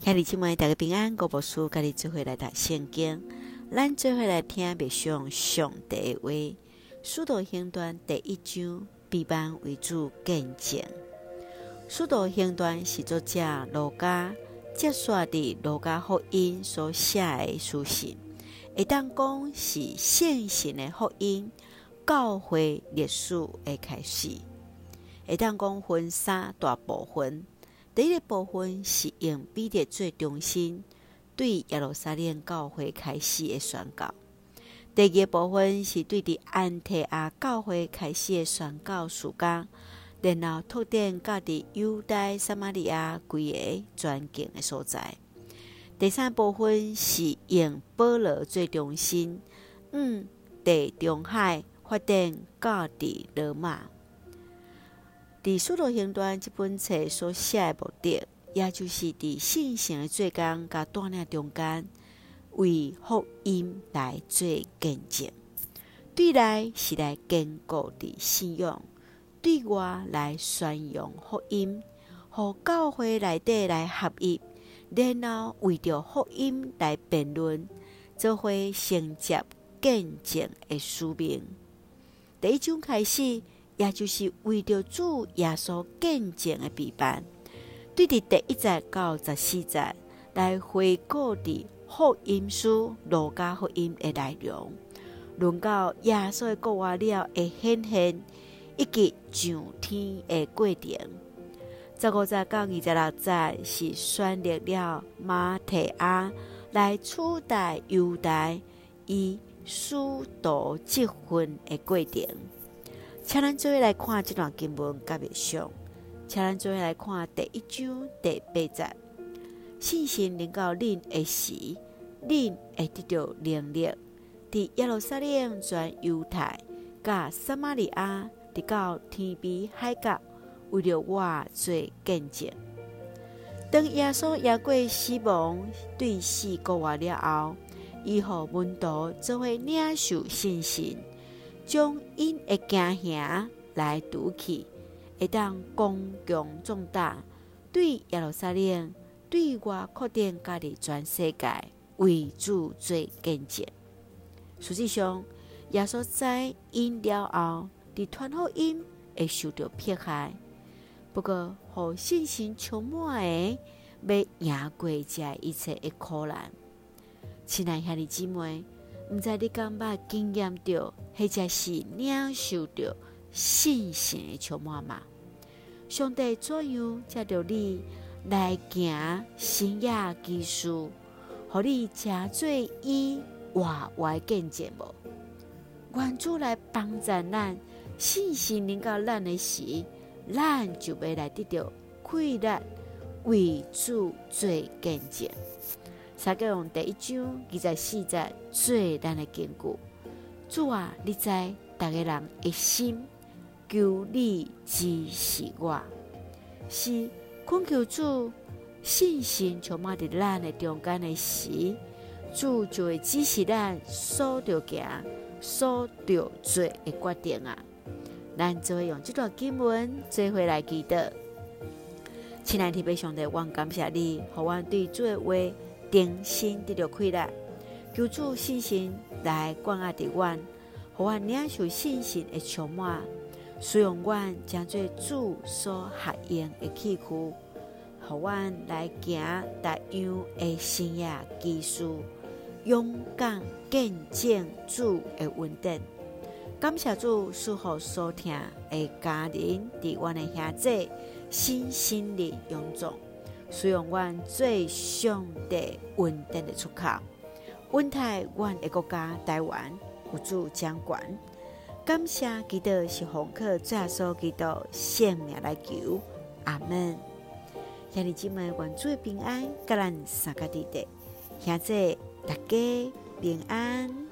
兄弟姐妹，大家平安，我无事，甲你做伙来读圣经，咱做伙来听默想上帝的话。使徒行传第一章，备班为主见证。使徒行传是作者罗家接续伫罗家福音所写的书信，会当讲是现行的福音，教会历史的开始，会当讲分三大部分。第一个部分是用彼得做中心，对耶路撒冷教会开始的宣告；第二个部分是对伫安提阿教会开始的宣告时间，然后拓展到伫犹大、撒玛利亚几个全境的所在；第三部分是用保罗做中心，嗯，地中海发展到伫罗马。伫《使徒行传》这本册所写的目的，也就是伫圣城的做工甲锻炼中间，为福音来做见证；对内是来坚固的信仰，对外来宣扬福音，和教会内底来合一，然后为着福音来辩论，做伙承接见证的使命。第一章开始。也就是为着主耶稣见证的陪伴，对伫第一节到十四节来回顾伫福音书路加福音的内容，论到耶稣的国外了的显现以及上天的过程。十五节到二十六节是选立了马提亚来取代犹大以使徒职分的过程。请咱做伙来看这段经文甲默想，请咱做伙来看第一章第八节。信心临到恁的时，恁会得到能力，伫耶路撒冷全犹太甲撒玛利亚，直到天边海角，为了我做见证。当耶稣也过死亡，对死过完了后，伊予门徒做伙领受信心。将因的惊吓来拄去，会当光强壮大，对耶路撒冷，对外扩展家己全世界为主做见证。实际上，耶稣知因了后，伫传福音会受到迫害，不过，互信心充满的，要赢过这一切的苦难。亲爱兄弟姊妹。毋知你敢捌经验到，或者是领受到信心的充满吗？上帝怎样借着你来行新约奇事，互你成做伊活活见证无？愿主来帮助咱，信心能够咱的时，咱就要来得到快乐，为主做见证。撒该用第一章二十四节做咱的根据。主啊，你知逐个人一心求你支持我，是困求主信心充满伫咱的中间的时，主就会支持咱所着行、所着做的决定啊！咱就会用这段经文做回来记得。亲爱的弟兄姊妹，我感谢你，和我对做的话。定心得到快乐，求主信心来关爱的阮，互阮领受信心的充满，使用阮将做主所合用的器具，互阮来行逐样的新约奇事，勇敢见证主的稳定。感谢主赐福所听的家人，伫阮的兄弟心心的永壮。使用阮最上的稳定的出口，稳台阮的国家台湾有主掌管，感谢基督是红客，最后所基督性命来求，阿门。兄弟姊妹，愿主的平安，甲咱三个弟弟，现在大家平安。